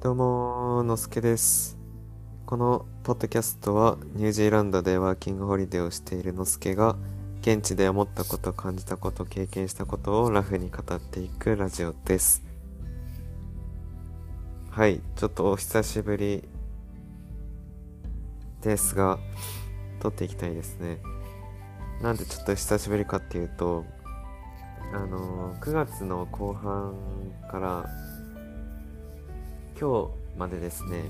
どうものすけです。このポッドキャストはニュージーランドでワーキングホリデーをしているのすけが現地で思ったこと感じたこと経験したことをラフに語っていくラジオです。はいちょっとお久しぶりですが撮っていきたいですね。なんでちょっと久しぶりかっていうとあの9月の後半から今日までですね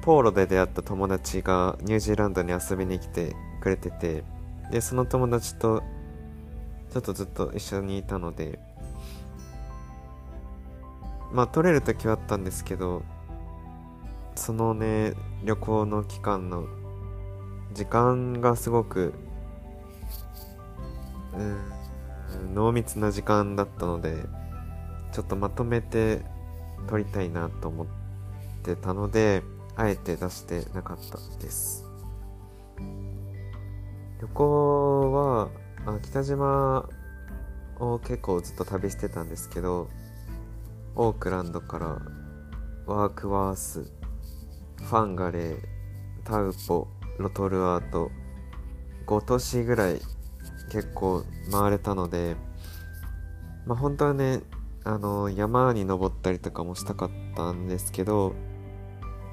ポーロで出会った友達がニュージーランドに遊びに来てくれててでその友達とちょっとずっと一緒にいたのでまあ取れる時はあったんですけどそのね旅行の期間の時間がすごくうん。濃密な時間だったのでちょっとまとめて撮りたいなと思ってたのであえて出してなかったです。旅行はあ北島を結構ずっと旅してたんですけどオークランドからワークワースファンガレータウポロトルアート5都市ぐらい結構回れたのでまあ本当はねあの山に登ったりとかもしたかったんですけど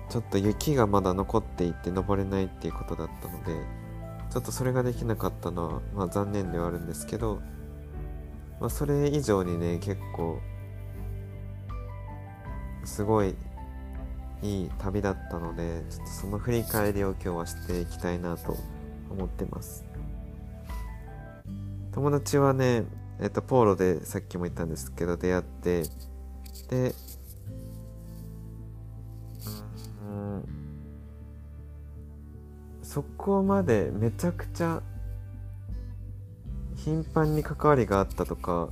ちょっと雪がまだ残っていて登れないっていうことだったのでちょっとそれができなかったのは、まあ、残念ではあるんですけど、まあ、それ以上にね結構すごいいい旅だったのでちょっとその振り返りを今日はしていきたいなと思ってます。友達はねえっと、ポーロでさっきも言ったんですけど出会ってでうんそこまでめちゃくちゃ頻繁に関わりがあったとか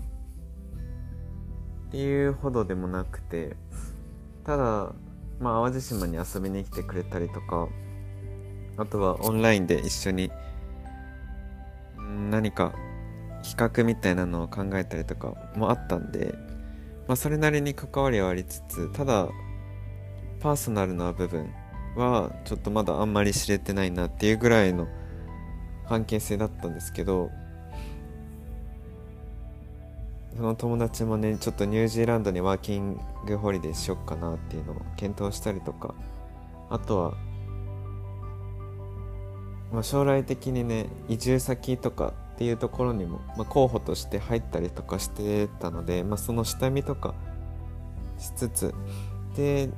っていうほどでもなくてただまあ淡路島に遊びに来てくれたりとかあとはオンラインで一緒に何か企画みたいなのを考えたりとかもあったんで、まあ、それなりに関わりはありつつただパーソナルな部分はちょっとまだあんまり知れてないなっていうぐらいの関係性だったんですけどその友達もねちょっとニュージーランドにワーキングホリデーしよっかなっていうのを検討したりとかあとは、まあ、将来的にね移住先とかっていうところにも、まあ、候補として入ったりとかしてたので、まあ、その下見とかしつつで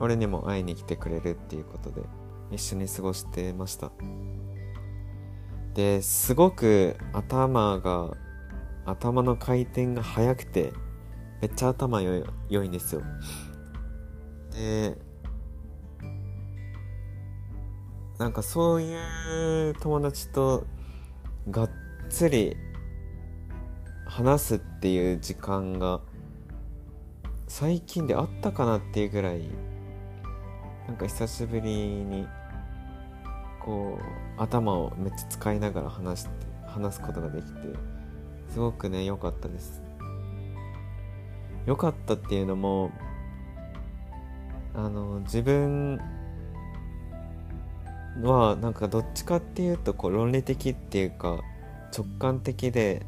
俺にも会いに来てくれるっていうことで一緒に過ごしてました。ですごく頭が頭の回転が速くてめっちゃ頭良い良いんですよ。でなんかそういう友達とがっつり話すっていう時間が最近であったかなっていうぐらいなんか久しぶりにこう頭をめっちゃ使いながら話して話すことができてすごくね良かったです。良かったっていうのもあの自分はなんかどっちかっていうとこう論理的っていうか直感的で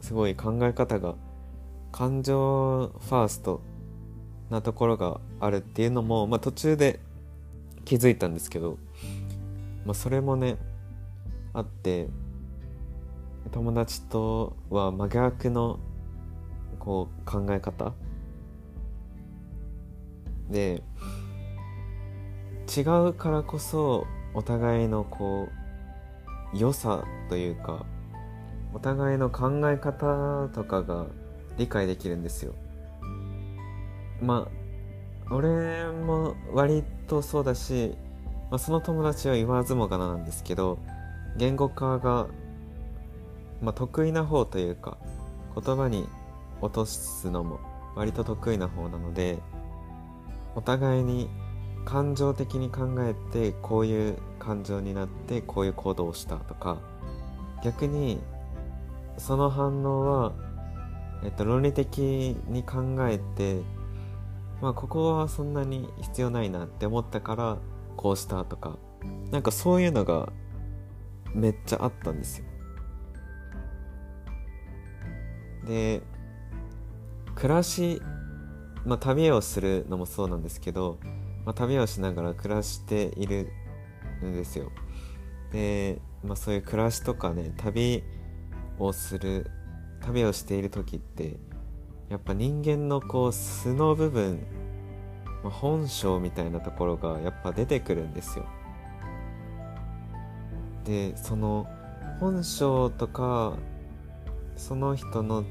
すごい考え方が感情ファーストなところがあるっていうのも、まあ、途中で気づいたんですけど、まあ、それもねあって友達とは真逆のこう考え方で違うからこそお互いのこう良さというかお互いの考え方とかが理解できるんですよ。まあ俺も割とそうだし、まあ、その友達は言わずもがななんですけど言語化が、まあ、得意な方というか言葉に落とすのも割と得意な方なのでお互いに感情的に考えてこういう感情になってこういう行動をしたとか逆にその反応は、えっと、論理的に考えてまあここはそんなに必要ないなって思ったからこうしたとかなんかそういうのがめっちゃあったんですよ。で暮らし、まあ、旅をするのもそうなんですけど、まあ、旅をしながら暮らしているんですよ。で、まあ、そういう暮らしとかね旅をする旅をしている時ってやっぱ人間のこう素の部分、まあ、本性みたいなところがやっぱ出てくるんですよ。でその本性とかその人の、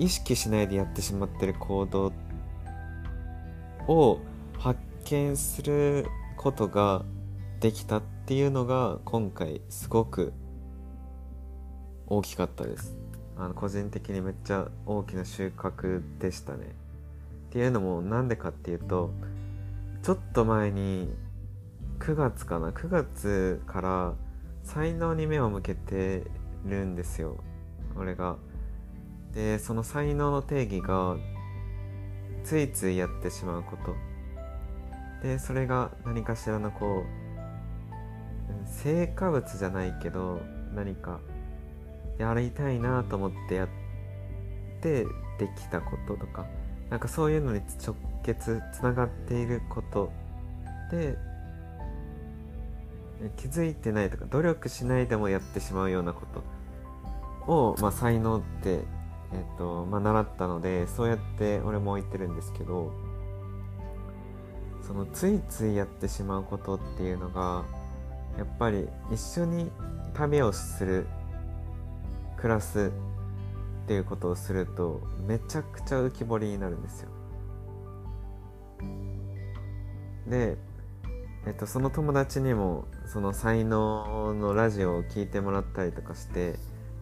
意識しないでやってしまってる行動を発見することができたっていうのが今回すごく大きかったです。あの個人的にめっちゃ大きな収穫でしたね。っていうのもなんでかっていうとちょっと前に9月かな9月から才能に目を向けてるんですよ。俺が。でその才能の定義がついついやってしまうこと。でそれが何かしらのこう成果物じゃないけど何かやりたいなと思ってやってできたこととか。なんかそういうのに直結つながっていること。で気づいてないとか努力しないでもやってしまうようなことを、まあ、才能って、えっとまあ、習ったのでそうやって俺も言ってるんですけどそのついついやってしまうことっていうのがやっぱり一緒に旅をする暮らすっていうことをするとめちゃくちゃ浮き彫りになるんですよ。で、えっと、その友達にもその才能のラジオを聞いてもらったりとかして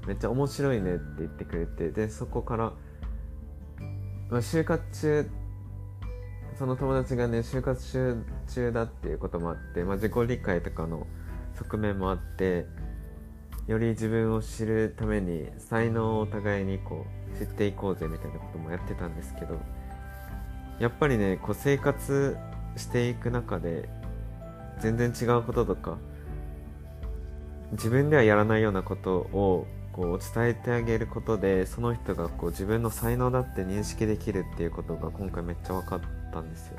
めっちゃ面白いねって言ってくれてでそこから、まあ、就活中その友達がね就活中中だっていうこともあって、まあ、自己理解とかの側面もあってより自分を知るために才能をお互いにこう知っていこうぜみたいなこともやってたんですけどやっぱりねこう生活していく中で全然違うこととか自分ではやらないようなことをこう伝えてあげることでその人がこう自分の才能だって認識できるっていうことが今回めっちゃ分かったんですよ。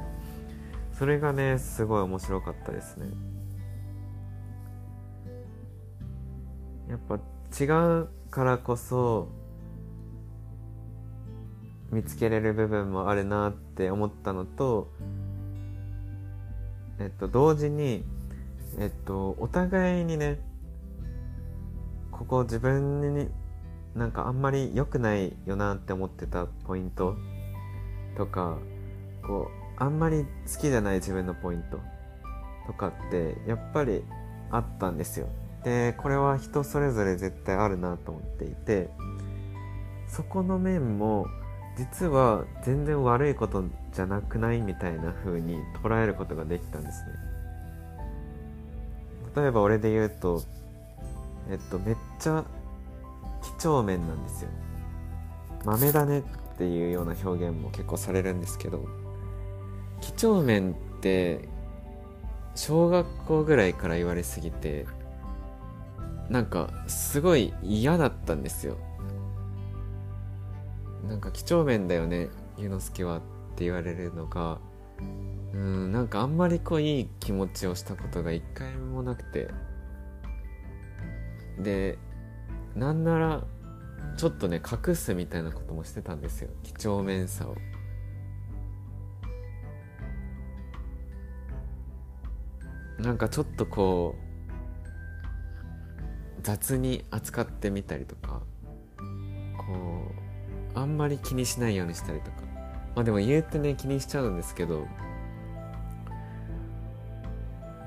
それがねすごい面白かったですね。やっぱ違うからこそ見つけれる部分もあるなって思ったのとえっと、同時に、えっと、お互いにね、ここ自分になんかあんまり良くないよなって思ってたポイントとか、こう、あんまり好きじゃない自分のポイントとかってやっぱりあったんですよ。で、これは人それぞれ絶対あるなと思っていて、そこの面も実は全然悪いことじゃなくないみたいな風に捉えることができたんですね例えば俺で言うとえっとめっちゃ几帳面なんですよ。豆だねっていうような表現も結構されるんですけど几帳面って小学校ぐらいから言われすぎてなんかすごい嫌だったんですよ。なんか几帳面だよねゆ之介はって言われるのがうんなんかあんまりこういい気持ちをしたことが一回もなくて。でなんならちょっとね隠すみたいなこともしてたんですよ几帳面さを。なんかちょっとこう雑に扱ってみたりとかこうあんまり気にしないようにしたりとかまあでも言うてね気にしちゃうんですけど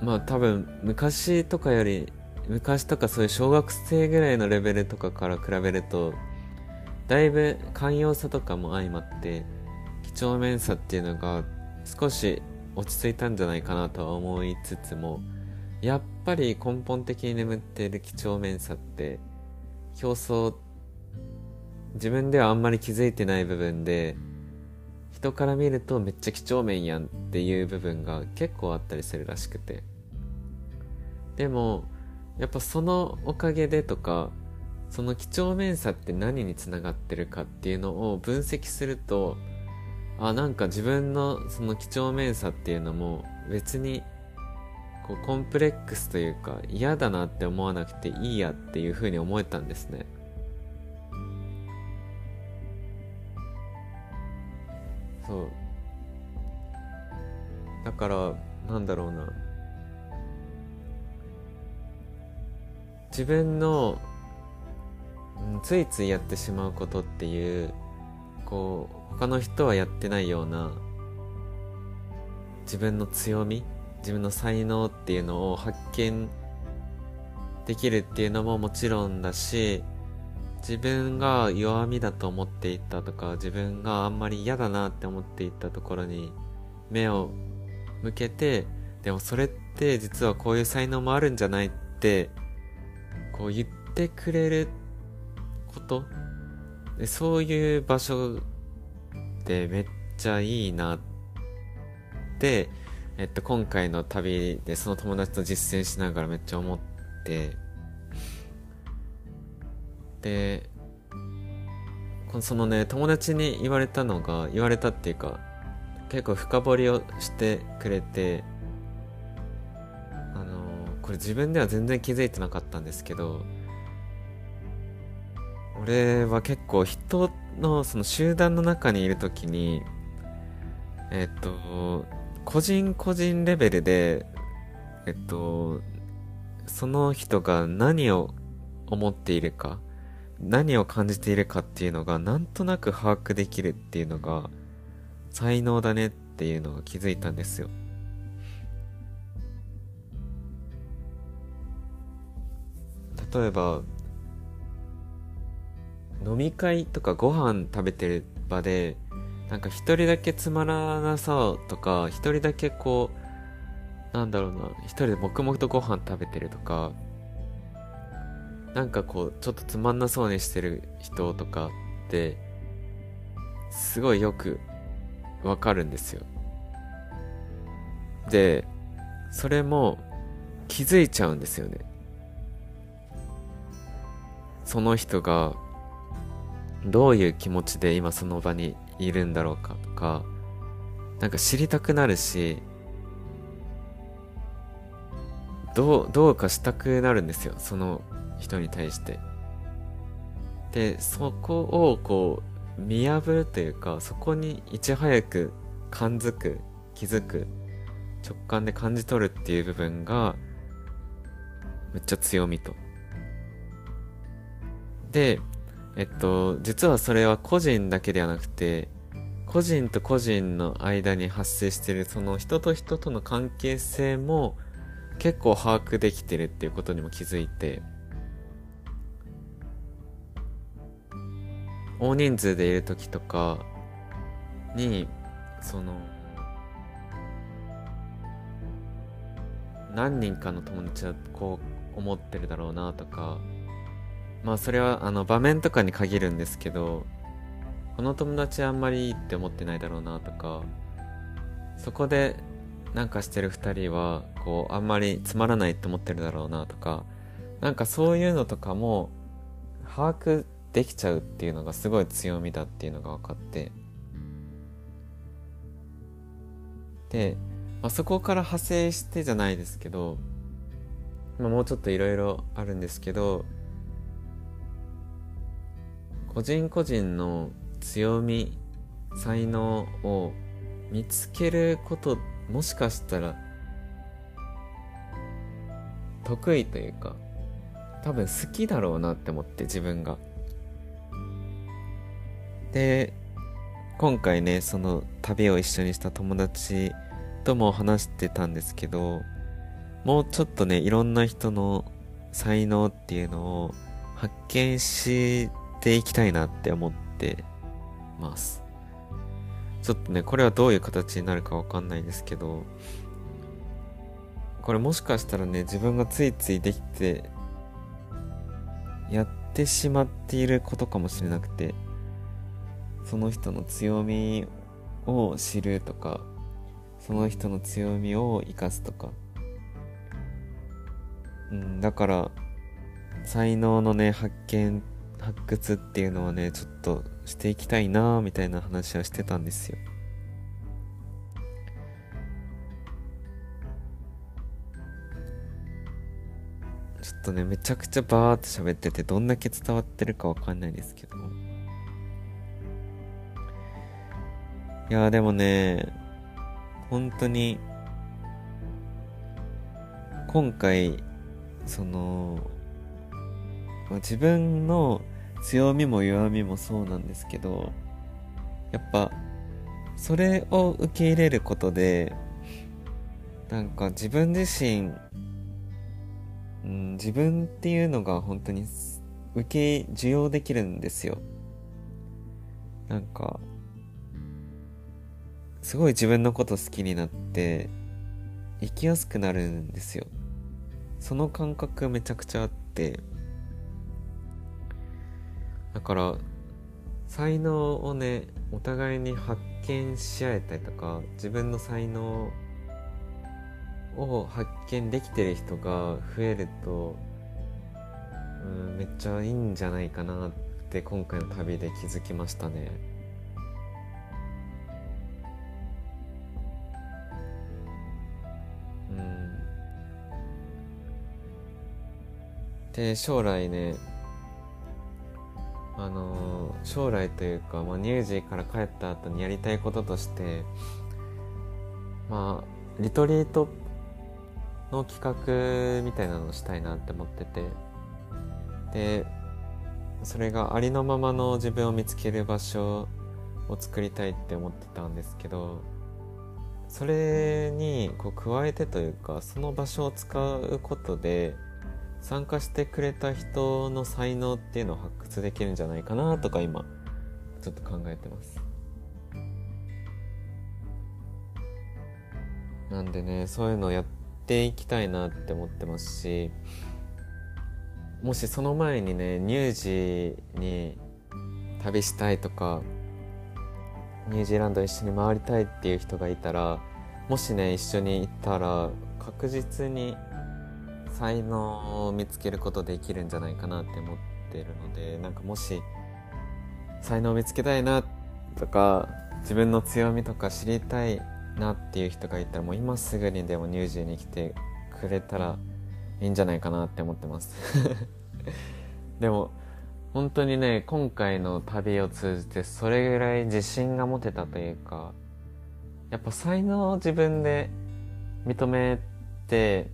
まあ多分昔とかより昔とかそういう小学生ぐらいのレベルとかから比べるとだいぶ寛容さとかも相まって几帳面さっていうのが少し落ち着いたんじゃないかなとは思いつつもやっぱり根本的に眠っている几帳面さって表層自分ではあんまり気づいてない部分で人から見るとめっちゃ几帳面やんっていう部分が結構あったりするらしくて。でもやっぱそのおかげでとかその几帳面さって何につながってるかっていうのを分析するとあなんか自分のその几帳面さっていうのも別にこうコンプレックスというか嫌だなって思わなくていいやっていうふうに思えたんですね。そう。だからなんだろうな。自分の、ん、ついついやってしまうことっていうこう他の人はやってないような自分の強み自分の才能っていうのを発見できるっていうのももちろんだし自分が弱みだと思っていたとか自分があんまり嫌だなって思っていたところに目を向けてでもそれって実はこういう才能もあるんじゃないってこう言ってくれること。でそういう場所ってめっちゃいいなってえっと、今回の旅でその友達と実践しながらめっちゃ思って、で、そのね、友達に言われたのが、言われたっていうか、結構深掘りをしてくれて、これ自分では全然気づいてなかったんですけど、俺は結構人のその集団の中にいる時に、えっと、個人個人レベルで、えっと、その人が何を思っているか、何を感じているかっていうのがなんとなく把握できるっていうのが才能だねっていうのが気づいたんですよ。例えば飲み会とかご飯食べてる場でなんか一人だけつまらなさとか、一人だけこう、なんだろうな、一人で黙々とご飯食べてるとか、なんかこう、ちょっとつまんなそうにしてる人とかって、すごいよくわかるんですよ。で、それも気づいちゃうんですよね。その人がどういう気持ちで今その場にいるんだろうかとか、なんか知りたくなるし、どう、どうかしたくなるんですよ、その人に対して。で、そこをこう、見破るというか、そこにいち早く感づく、気づく、直感で感じ取るっていう部分が、めっちゃ強みと。で、えっと、実はそれは個人だけではなくて、個人と個人の間に発生しているその人と人との関係性も結構把握できてるっていうことにも気づいて、大人数でいる時とかに、その、何人かの友達はこう思ってるだろうなとか、まあそれはあの場面とかに限るんですけどこの友達あんまりいいって思ってないだろうなとかそこでなんかしてる2人はこうあんまりつまらないって思ってるだろうなとかなんかそういうのとかも把握できちゃうっていうのがすごい強みだっていうのが分かって。で、まあ、そこから派生してじゃないですけど、まあ、もうちょっといろいろあるんですけど個人個人の強み才能を見つけることもしかしたら得意というか多分好きだろうなって思って自分が。で今回ねその旅を一緒にした友達とも話してたんですけどもうちょっとねいろんな人の才能っていうのを発見していきたいなって思ってます。ちょっとね、これはどういう形になるかわかんないですけど、これもしかしたらね自分がついついできてやってしまっていることかもしれなくてその人の強みを知るとかその人の強みを生かすとかうんだから才能のね発見っ発掘っていうのはねちょっとしていきたいなみたいな話はしてたんですよ。ちょっとねめちゃくちゃバーって喋っててどんだけ伝わってるかわかんないですけど。いやでもね本当に今回その自分の強みも弱みもそうなんですけどやっぱそれを受け入れることでなんか自分自身、うん、自分っていうのが本当に受け受容できるんですよ。なんかすごい自分のこと好きになって生きやすくなるんですよ。その感覚めちゃくちゃあって。だから才能をねお互いに発見し合えたりとか自分の才能を発見できてる人が増えるとうんめっちゃいいんじゃないかなって今回の旅で気づきましたね。で将来ねあの、将来というか、まあ、乳児から帰った後にやりたいこととしてまあリトリートの企画みたいなのをしたいなって思ってて。でそれがありのままの自分を見つける場所を作りたいって思ってたんですけどそれにこう加えてというかその場所を使うことで参加してくれた人の才能っていうのを発掘できるんじゃないかなとか今ちょっと考えてます。なんでねそういうのをやっていきたいなって思ってますしもしその前にね乳児に旅したいとかニュージーランド一緒に回りたいっていう人がいたらもしね一緒に行ったら確実に才能を見つけることできるんじゃないかなって思ってるのでなんかもし才能を見つけたいなとか自分の強みとか知りたいなっていう人がいたらもう今すぐにでも乳児に来てくれたらいいんじゃないかなって思ってます。でも本当にね今回の旅を通じてそれぐらい自信が持てたというかやっぱ才能を自分で認めて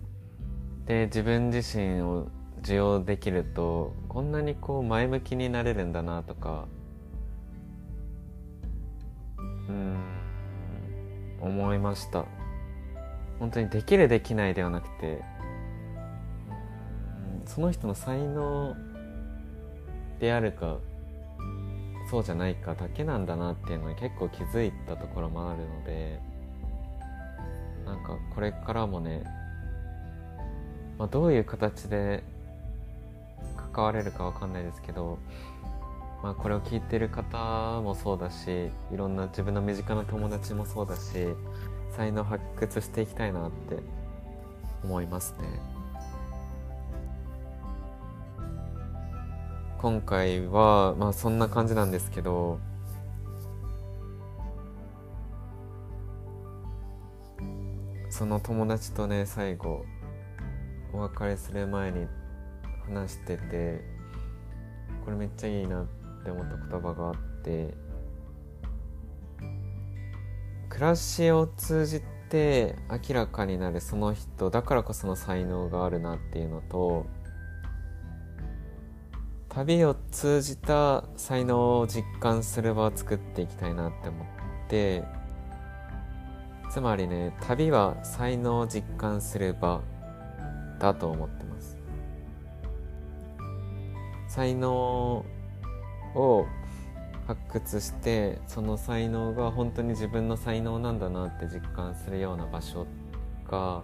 で自分自身を受容できるとこんなにこう前向きになれるんだなとかうん思いました。本当にできるできないではなくてその人の才能であるかそうじゃないかだけなんだなっていうのに結構気づいたところもあるのでなんかこれからもねまあ、どういう形で関われるかわかんないですけど、まあ、これを聞いてる方もそうだしいろんな自分の身近な友達もそうだし才能発掘していきたいなって思いますね。今回はまあそんな感じなんですけどその友達とね最後お別れする前に話しててこれめっちゃいいなって思った言葉があって暮らしを通じて明らかになるその人だからこその才能があるなっていうのと旅を通じた才能を実感する場を作っていきたいなって思ってつまりね旅は才能を実感する場だと思ってます。才能を発掘してその才能が本当に自分の才能なんだなって実感するような場所が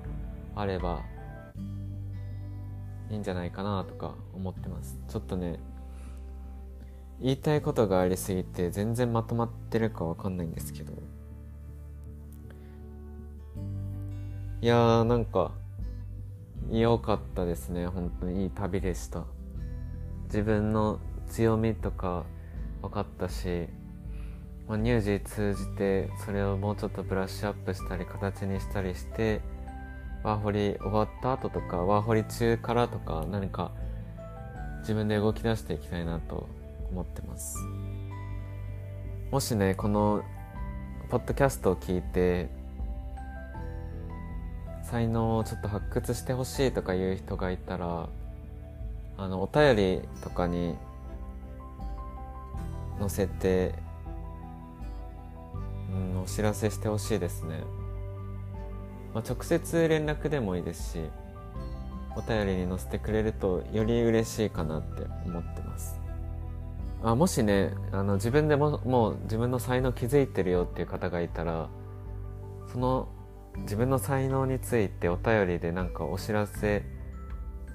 あればいいんじゃないかなとか思ってます。ちょっとね言いたいことがありすぎて全然まとまってるかわかんないんですけど。いやーなんか良かったですね。本当にいい旅でした。自分の強みとか分かったし、ま、乳児通じてそれをもうちょっとブラッシュアップしたり形にしたりしてワーホリ終わった後とかワーホリ中からとか何か自分で動き出していきたいなと思ってます。もしねこのポッドキャストを聞いて才能をちょっと発掘してほしいとかいう人がいたらあのお便りとかに載せて、うん、お知らせしてほしいですね、まあ、直接連絡でもいいですしお便りに載せてくれるとより嬉しいかなって思ってます。あもしねあの自分でももう自分の才能気づいてるよっていう方がいたらその自分の才能についてお便りでなんかお知らせ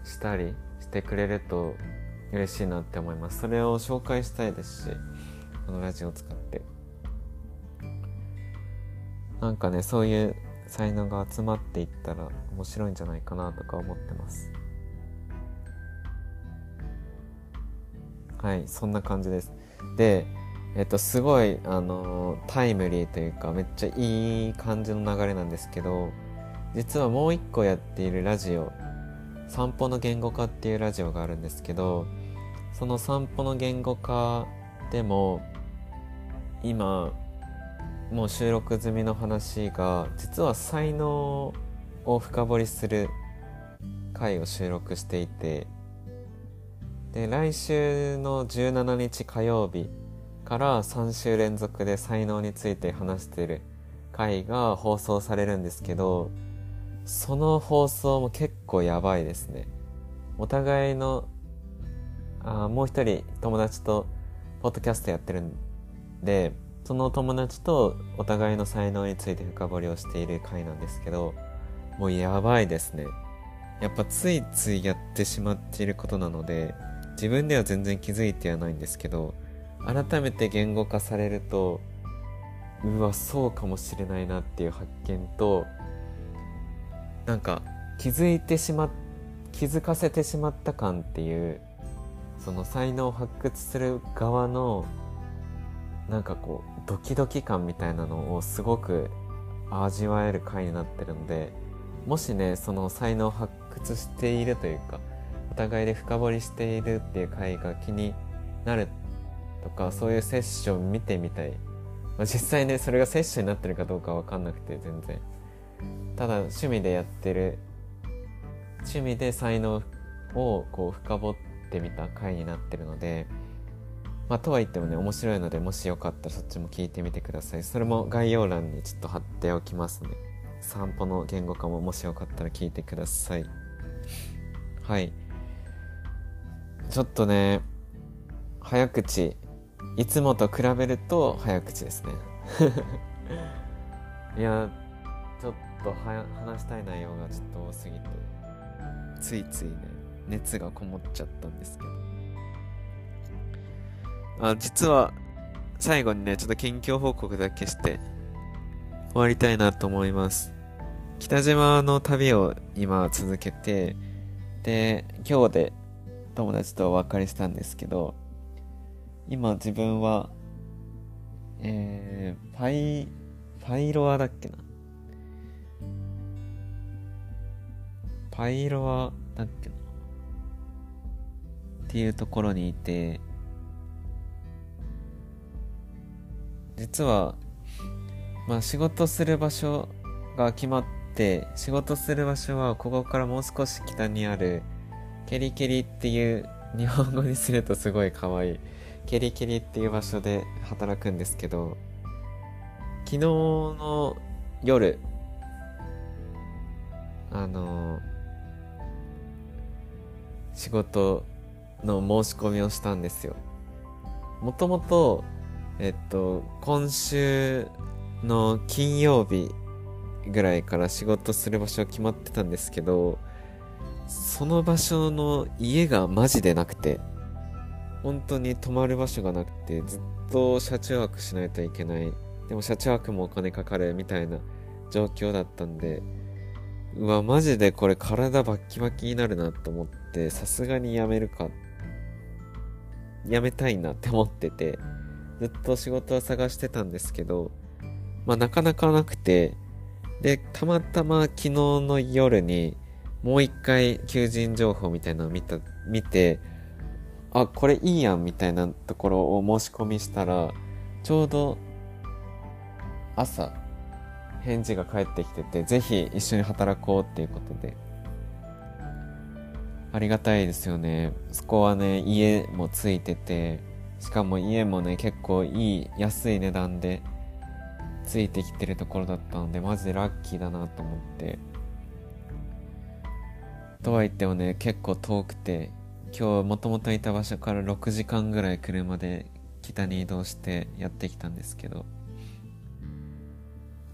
したりしてくれると嬉しいなって思います。それを紹介したいですしこのラジオを使って。なんかねそういう才能が集まっていったら面白いんじゃないかなとか思ってます。はいそんな感じです。でえっとすごいあのタイムリーというかめっちゃいい感じの流れなんですけど実はもう一個やっているラジオ散歩の言語化っていうラジオがあるんですけどその散歩の言語化でも今もう収録済みの話が実は才能を深掘りする回を収録していてで来週の17日火曜日から3週連続で才能について話してる回が放送されるんですけどその放送も結構やばいですね。お互いのあもう一人友達とポッドキャストやってるんでその友達とお互いの才能について深掘りをしている回なんですけどもうやばいですね。やっぱついついやってしまっていることなので自分では全然気づいてはないんですけど改めて言語化されるとうわそうかもしれないなっていう発見となんか気づいてしま気づかせてしまった感っていうその才能を発掘する側のなんかこうドキドキ感みたいなのをすごく味わえる回になってるのでもしねその才能を発掘しているというかお互いで深掘りしているっていう回が気になるとかそういうセッション見てみたい、まあ、実際ねそれがセッションになってるかどうかわかんなくて全然。ただ趣味でやってる趣味で才能をこう深掘ってみた回になってるのでまあとは言ってもね面白いのでもしよかったらそっちも聞いてみてください。それも概要欄にちょっと貼っておきますね。散歩の言語化ももしよかったら聞いてください。はい。ちょっとね早口。いつもと比べると早口ですね。いやちょっとは話したい内容がちょっと多すぎて。ついついね熱がこもっちゃったんですけど。あ実は最後にねちょっと近況報告だけして終わりたいなと思います。北島の旅を今続けてで今日で友達とお別れしたんですけど今自分はえー、パイパイロアだっけな？パイロアだっけな？っていうところにいて実はまあ仕事する場所が決まって仕事する場所はここからもう少し北にあるケリケリっていう日本語にするとすごい可愛いケリケリっていう場所で働くんですけど昨日の夜あの仕事の申し込みをしたんですよ。もともとえっと今週の金曜日ぐらいから仕事する場所決まってたんですけどその場所の家がマジでなくて本当に泊まる場所がなくてずっと車中泊しないといけない。でも車中泊もお金かかるみたいな状況だったんでうわマジでこれ体バッキバキになるなと思ってさすがにやめるか。やめたいなって思っててずっと仕事を探してたんですけどまあなかなかなくてでたまたま昨日の夜にもう一回求人情報みたいなのを見た見てあこれいいやんみたいなところを申し込みしたらちょうど朝返事が返ってきててぜひ一緒に働こうっていうことで。ありがたいですよね。そこはね家もついててしかも家もね結構いい安い値段でついてきてるところだったのでマジでラッキーだなと思って。とは言ってもね結構遠くて今日もともといた場所から6時間ぐらい車で北に移動してやってきたんですけど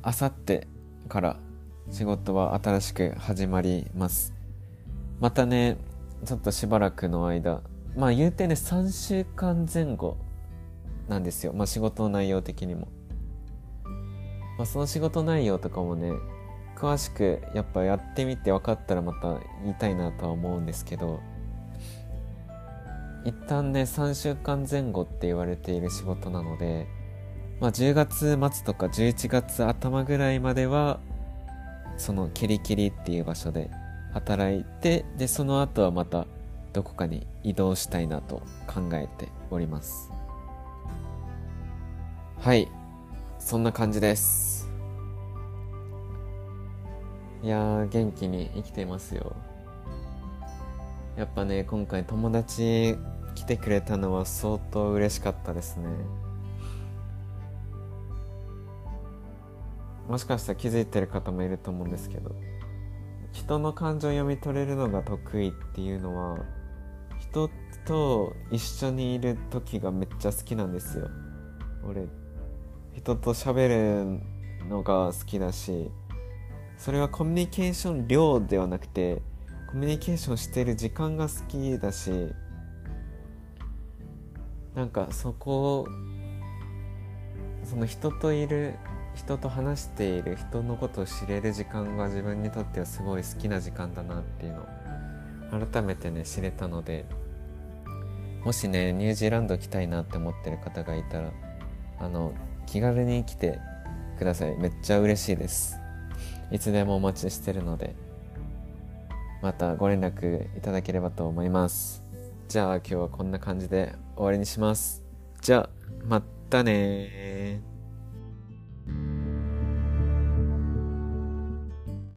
あさってから仕事は新しく始まります。またねちょっとしばらくの間まあ言うてね3週間前後なんですよ。まあ仕事の内容的にも。まあその仕事内容とかもね詳しくやっぱやってみて分かったらまた言いたいなとは思うんですけど一旦ね3週間前後って言われている仕事なので、まあ、10月末とか11月頭ぐらいまではそのキリキリっていう場所で働いてでその後はまたどこかに移動したいなと考えております。はい。そんな感じです。いや元気に生きていますよ。やっぱね今回友達てくれたのは相当嬉しかったですね。もしかしたら気づいてる方もいると思うんですけど人の感情を読み取れるのが得意っていうのは人と一緒にいる時がめっちゃ好きなんですよ。俺人と喋るのが好きだしそれはコミュニケーション量ではなくてコミュニケーションしてる時間が好きだしなんかそこをその人といる人と話している人のことを知れる時間が自分にとってはすごい好きな時間だなっていうのを改めてね知れたのでもしねニュージーランド来たいなって思ってる方がいたらあの気軽に来てください。めっちゃ嬉しいです。いつでもお待ちしてるのでまたご連絡いただければと思います。じゃあ今日はこんな感じで終わりにします。じゃあ、またね